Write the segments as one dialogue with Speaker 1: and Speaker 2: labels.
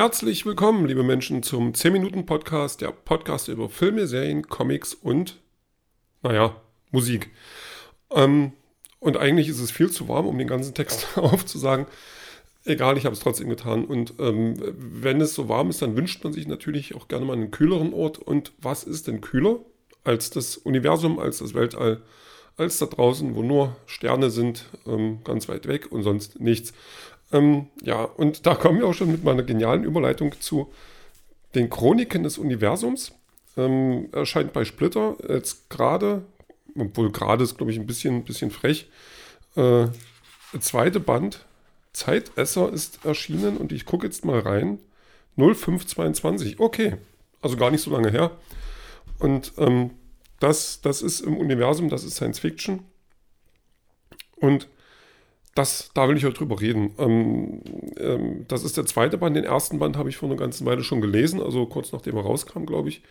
Speaker 1: Herzlich willkommen, liebe Menschen, zum 10-Minuten-Podcast, der Podcast über Filme, Serien, Comics und, naja, Musik. Ähm, und eigentlich ist es viel zu warm, um den ganzen Text aufzusagen. Egal, ich habe es trotzdem getan. Und ähm, wenn es so warm ist, dann wünscht man sich natürlich auch gerne mal einen kühleren Ort. Und was ist denn kühler als das Universum, als das Weltall, als da draußen, wo nur Sterne sind, ähm, ganz weit weg und sonst nichts. Ähm, ja, und da kommen wir auch schon mit meiner genialen Überleitung zu den Chroniken des Universums. Ähm, erscheint bei Splitter jetzt gerade, obwohl gerade ist, glaube ich, ein bisschen, bisschen frech. Äh, zweite Band, Zeitesser ist erschienen und ich gucke jetzt mal rein. 0522, okay, also gar nicht so lange her. Und ähm, das, das ist im Universum, das ist Science Fiction. Und das, da will ich heute drüber reden. Ähm, ähm, das ist der zweite Band. Den ersten Band habe ich vor einer ganzen Weile schon gelesen, also kurz nachdem er rauskam, glaube ich.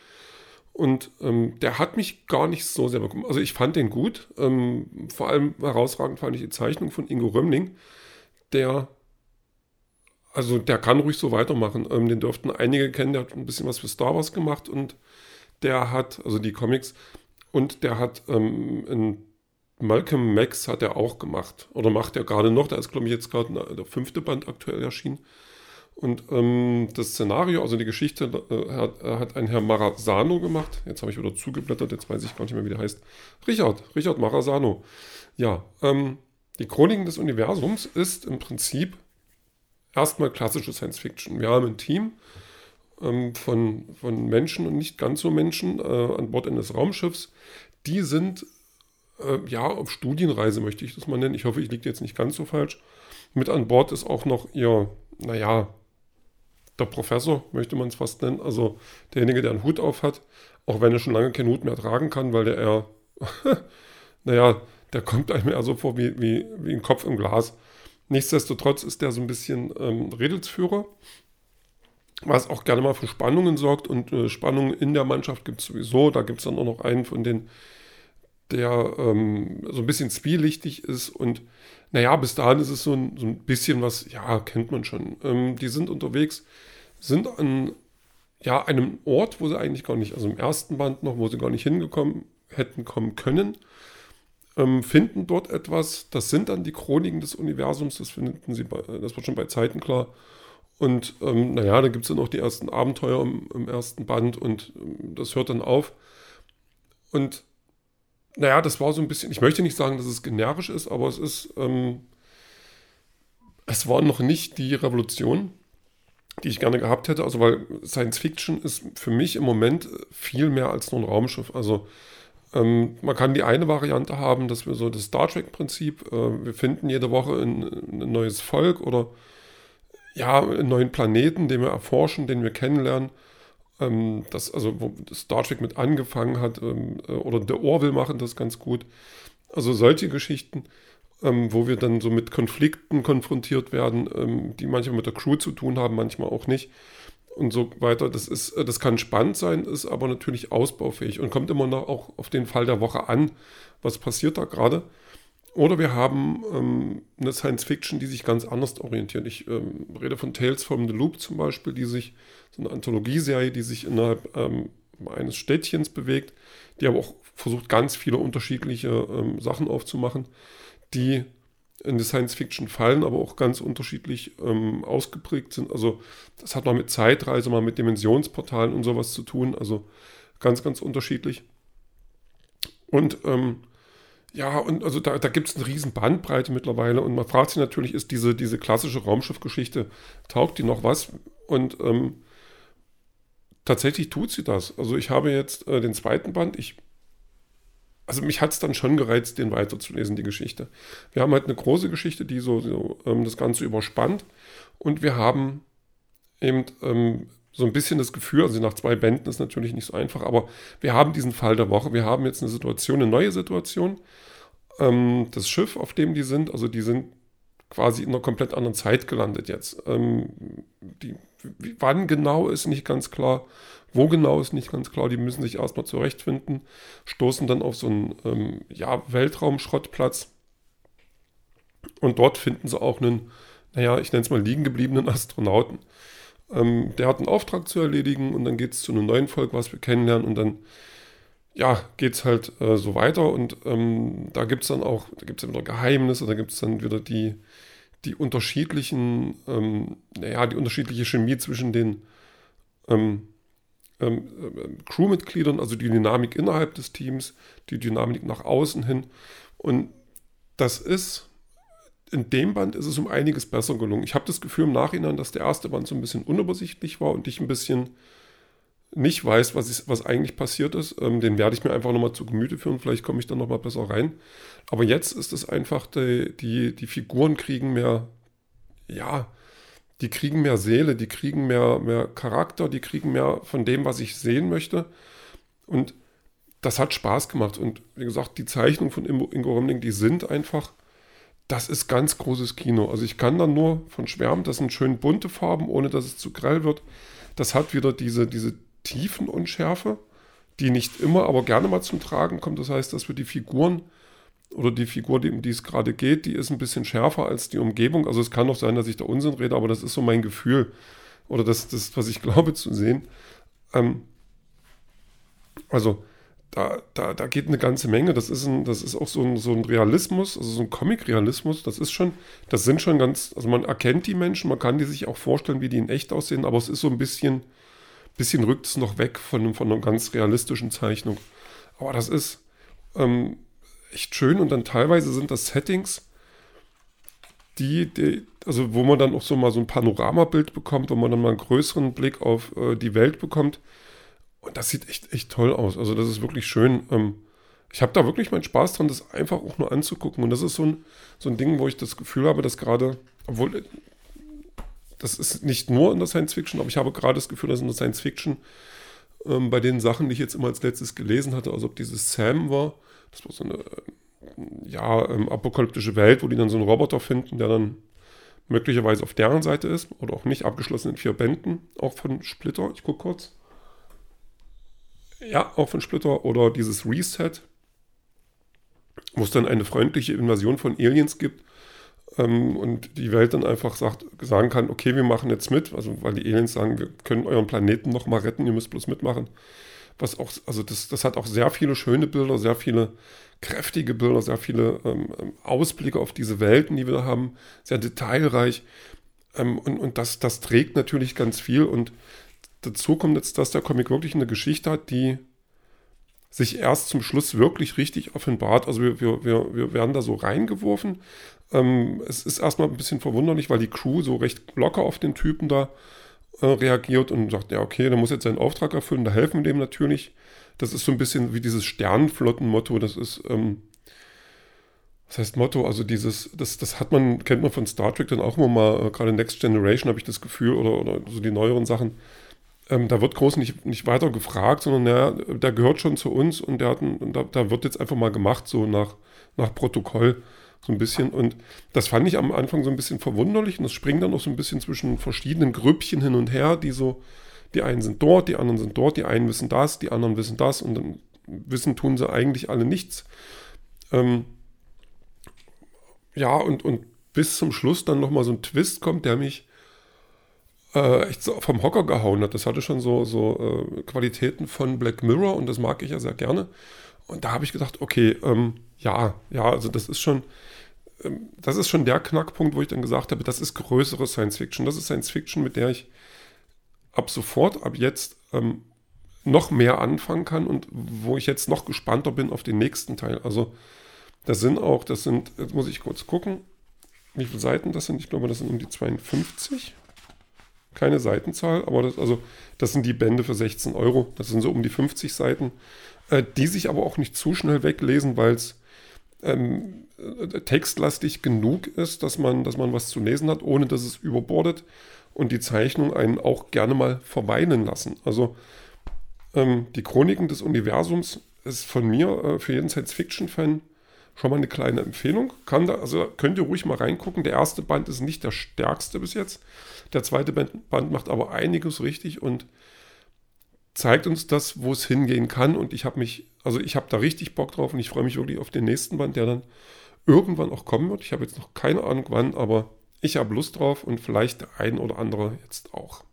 Speaker 1: Und ähm, der hat mich gar nicht so sehr bekommen. Also ich fand den gut. Ähm, vor allem herausragend fand ich die Zeichnung von Ingo Römmling, der, also der kann ruhig so weitermachen. Ähm, den dürften einige kennen, der hat ein bisschen was für Star Wars gemacht und der hat, also die Comics, und der hat ähm, ein Malcolm Max hat er auch gemacht. Oder macht er gerade noch. Da ist, glaube ich, jetzt gerade der fünfte Band aktuell erschienen. Und ähm, das Szenario, also die Geschichte, äh, hat, hat ein Herr Marazano gemacht. Jetzt habe ich wieder zugeblättert, jetzt weiß ich gar nicht mehr, wie der heißt. Richard, Richard Marazano. Ja, ähm, die Chroniken des Universums ist im Prinzip erstmal klassische Science Fiction. Wir haben ein Team ähm, von, von Menschen und nicht ganz so Menschen äh, an Bord eines Raumschiffs. Die sind äh, ja, auf Studienreise möchte ich das mal nennen. Ich hoffe, ich liege jetzt nicht ganz so falsch. Mit an Bord ist auch noch ihr, naja, der Professor, möchte man es fast nennen. Also derjenige, der einen Hut auf hat, auch wenn er schon lange keinen Hut mehr tragen kann, weil der eher, naja, der kommt einem eher so vor wie, wie, wie ein Kopf im Glas. Nichtsdestotrotz ist der so ein bisschen ähm, Redelsführer, was auch gerne mal für Spannungen sorgt. Und äh, Spannungen in der Mannschaft gibt es sowieso. Da gibt es dann auch noch einen von den der ähm, so ein bisschen zwielichtig ist und naja, bis dahin ist es so ein, so ein bisschen was, ja, kennt man schon. Ähm, die sind unterwegs, sind an ja, einem Ort, wo sie eigentlich gar nicht, also im ersten Band noch, wo sie gar nicht hingekommen hätten kommen können, ähm, finden dort etwas, das sind dann die Chroniken des Universums, das finden sie, bei, das wird schon bei Zeiten klar. Und ähm, naja, da gibt es dann auch die ersten Abenteuer im, im ersten Band und ähm, das hört dann auf. Und naja, das war so ein bisschen, ich möchte nicht sagen, dass es generisch ist, aber es ist, ähm, es war noch nicht die Revolution, die ich gerne gehabt hätte. Also, weil Science Fiction ist für mich im Moment viel mehr als nur ein Raumschiff. Also, ähm, man kann die eine Variante haben, dass wir so das Star Trek-Prinzip, äh, wir finden jede Woche ein, ein, neues Volk oder ja, einen neuen Planeten, den wir erforschen, den wir kennenlernen ähm, das, also wo Star Trek mit angefangen hat, ähm, äh, oder The Orville machen das ganz gut. Also solche Geschichten, ähm, wo wir dann so mit Konflikten konfrontiert werden, ähm, die manchmal mit der Crew zu tun haben, manchmal auch nicht. Und so weiter. Das, ist, äh, das kann spannend sein, ist aber natürlich ausbaufähig und kommt immer noch auch auf den Fall der Woche an. Was passiert da gerade? Oder wir haben ähm, eine Science Fiction, die sich ganz anders orientiert. Ich ähm, rede von Tales from the Loop zum Beispiel, die sich, so eine Anthologieserie, die sich innerhalb ähm, eines Städtchens bewegt, die aber auch versucht, ganz viele unterschiedliche ähm, Sachen aufzumachen, die in die Science Fiction fallen, aber auch ganz unterschiedlich ähm, ausgeprägt sind. Also das hat mal mit Zeitreise, mal mit Dimensionsportalen und sowas zu tun. Also ganz, ganz unterschiedlich. Und ähm, ja, und also da, da gibt es eine riesen Bandbreite mittlerweile und man fragt sich natürlich, ist diese, diese klassische Raumschiffgeschichte, taugt die noch was? Und ähm, tatsächlich tut sie das. Also ich habe jetzt äh, den zweiten Band, ich, also mich hat es dann schon gereizt, den weiterzulesen, die Geschichte. Wir haben halt eine große Geschichte, die so, so ähm, das Ganze überspannt und wir haben eben ähm, so ein bisschen das Gefühl, also nach zwei Bänden ist natürlich nicht so einfach, aber wir haben diesen Fall der Woche. Wir haben jetzt eine Situation, eine neue Situation. Ähm, das Schiff, auf dem die sind, also die sind quasi in einer komplett anderen Zeit gelandet jetzt. Ähm, die, wann genau ist nicht ganz klar, wo genau ist nicht ganz klar. Die müssen sich erstmal zurechtfinden, stoßen dann auf so einen ähm, ja, Weltraumschrottplatz und dort finden sie auch einen, naja, ich nenne es mal liegen gebliebenen Astronauten. Ähm, der hat einen Auftrag zu erledigen und dann geht es zu einem neuen Volk, was wir kennenlernen und dann ja, geht es halt äh, so weiter und ähm, da gibt es dann auch, da gibt es wieder Geheimnisse, da gibt es dann wieder die, die unterschiedlichen, ähm, naja, die unterschiedliche Chemie zwischen den ähm, ähm, ähm, Crewmitgliedern, also die Dynamik innerhalb des Teams, die Dynamik nach außen hin. Und das ist, in dem Band ist es um einiges besser gelungen. Ich habe das Gefühl im Nachhinein, dass der erste Band so ein bisschen unübersichtlich war und ich ein bisschen nicht weiß, was, ist, was eigentlich passiert ist. Ähm, den werde ich mir einfach nochmal zu Gemüte führen. Vielleicht komme ich dann nochmal besser rein. Aber jetzt ist es einfach, die, die, die Figuren kriegen mehr, ja, die kriegen mehr Seele, die kriegen mehr, mehr Charakter, die kriegen mehr von dem, was ich sehen möchte. Und das hat Spaß gemacht. Und wie gesagt, die Zeichnungen von Ingo Römling, die sind einfach, das ist ganz großes Kino. Also ich kann da nur von schwärmen, das sind schön bunte Farben, ohne dass es zu grell wird. Das hat wieder diese, diese Tiefenunschärfe, die nicht immer, aber gerne mal zum Tragen kommt. Das heißt, dass wir die Figuren oder die Figur, die, um die es gerade geht, die ist ein bisschen schärfer als die Umgebung. Also es kann auch sein, dass ich da Unsinn rede, aber das ist so mein Gefühl oder das, das was ich glaube zu sehen. Ähm, also da, da, da geht eine ganze Menge. Das ist, ein, das ist auch so ein, so ein Realismus, also so ein Comic-Realismus. Das ist schon, das sind schon ganz, also man erkennt die Menschen, man kann die sich auch vorstellen, wie die in echt aussehen, aber es ist so ein bisschen, bisschen rückt es noch weg von, von einer ganz realistischen Zeichnung. Aber das ist, ähm, echt schön und dann teilweise sind das Settings, die, die, also wo man dann auch so mal so ein Panoramabild bekommt, wo man dann mal einen größeren Blick auf äh, die Welt bekommt. Und das sieht echt, echt toll aus. Also das ist wirklich schön. Ähm, ich habe da wirklich meinen Spaß dran, das einfach auch nur anzugucken. Und das ist so ein, so ein Ding, wo ich das Gefühl habe, dass gerade, obwohl das ist nicht nur in der Science Fiction, aber ich habe gerade das Gefühl, dass in der Science Fiction ähm, bei den Sachen, die ich jetzt immer als letztes gelesen hatte, also ob dieses Sam war, das war so eine ja, ähm, apokalyptische Welt, wo die dann so einen Roboter finden, der dann möglicherweise auf deren Seite ist oder auch nicht, abgeschlossen in vier Bänden, auch von Splitter. Ich gucke kurz. Ja, auch von Splitter oder dieses Reset, wo es dann eine freundliche Invasion von Aliens gibt ähm, und die Welt dann einfach sagt, sagen kann, okay, wir machen jetzt mit, also weil die Aliens sagen, wir können euren Planeten noch mal retten, ihr müsst bloß mitmachen was auch, also das, das hat auch sehr viele schöne Bilder, sehr viele kräftige Bilder, sehr viele ähm, ähm, Ausblicke auf diese Welten, die wir da haben, sehr detailreich. Ähm, und und das, das trägt natürlich ganz viel. Und dazu kommt jetzt, dass der Comic wirklich eine Geschichte hat, die sich erst zum Schluss wirklich richtig offenbart. Also wir, wir, wir, wir werden da so reingeworfen. Ähm, es ist erstmal ein bisschen verwunderlich, weil die Crew so recht locker auf den Typen da äh, reagiert und sagt, ja, okay, der muss jetzt seinen Auftrag erfüllen, da helfen wir dem natürlich. Das ist so ein bisschen wie dieses Sternflottenmotto, das ist, ähm, das heißt Motto, also dieses, das, das hat man, kennt man von Star Trek dann auch immer mal, äh, gerade Next Generation habe ich das Gefühl, oder, oder so die neueren Sachen, ähm, da wird groß nicht, nicht weiter gefragt, sondern ja, der gehört schon zu uns und der hat ein, da, da wird jetzt einfach mal gemacht, so nach, nach Protokoll so ein bisschen. Und das fand ich am Anfang so ein bisschen verwunderlich und das springt dann auch so ein bisschen zwischen verschiedenen Grüppchen hin und her, die so, die einen sind dort, die anderen sind dort, die einen wissen das, die anderen wissen das und dann wissen, tun sie eigentlich alle nichts. Ähm, ja, und, und bis zum Schluss dann nochmal so ein Twist kommt, der mich äh, echt so vom Hocker gehauen hat. Das hatte schon so, so äh, Qualitäten von Black Mirror und das mag ich ja sehr gerne. Und da habe ich gedacht, okay, ähm, ja, ja, also das ist schon, ähm, das ist schon der Knackpunkt, wo ich dann gesagt habe, das ist größere Science Fiction. Das ist Science Fiction, mit der ich ab sofort, ab jetzt ähm, noch mehr anfangen kann und wo ich jetzt noch gespannter bin auf den nächsten Teil. Also das sind auch, das sind, jetzt muss ich kurz gucken, wie viele Seiten das sind. Ich glaube, das sind um die 52. Keine Seitenzahl, aber das, also, das sind die Bände für 16 Euro. Das sind so um die 50 Seiten, äh, die sich aber auch nicht zu schnell weglesen, weil es ähm, textlastig genug ist, dass man, dass man was zu lesen hat, ohne dass es überbordet und die Zeichnung einen auch gerne mal verweinen lassen. Also ähm, die Chroniken des Universums ist von mir äh, für jeden Science-Fiction-Fan schon mal eine kleine Empfehlung. Kann da, also könnt ihr ruhig mal reingucken. Der erste Band ist nicht der stärkste bis jetzt. Der zweite Band macht aber einiges richtig und zeigt uns das, wo es hingehen kann. Und ich habe mich, also ich habe da richtig Bock drauf und ich freue mich wirklich auf den nächsten Band, der dann irgendwann auch kommen wird. Ich habe jetzt noch keine Ahnung wann, aber ich habe Lust drauf und vielleicht der ein oder andere jetzt auch.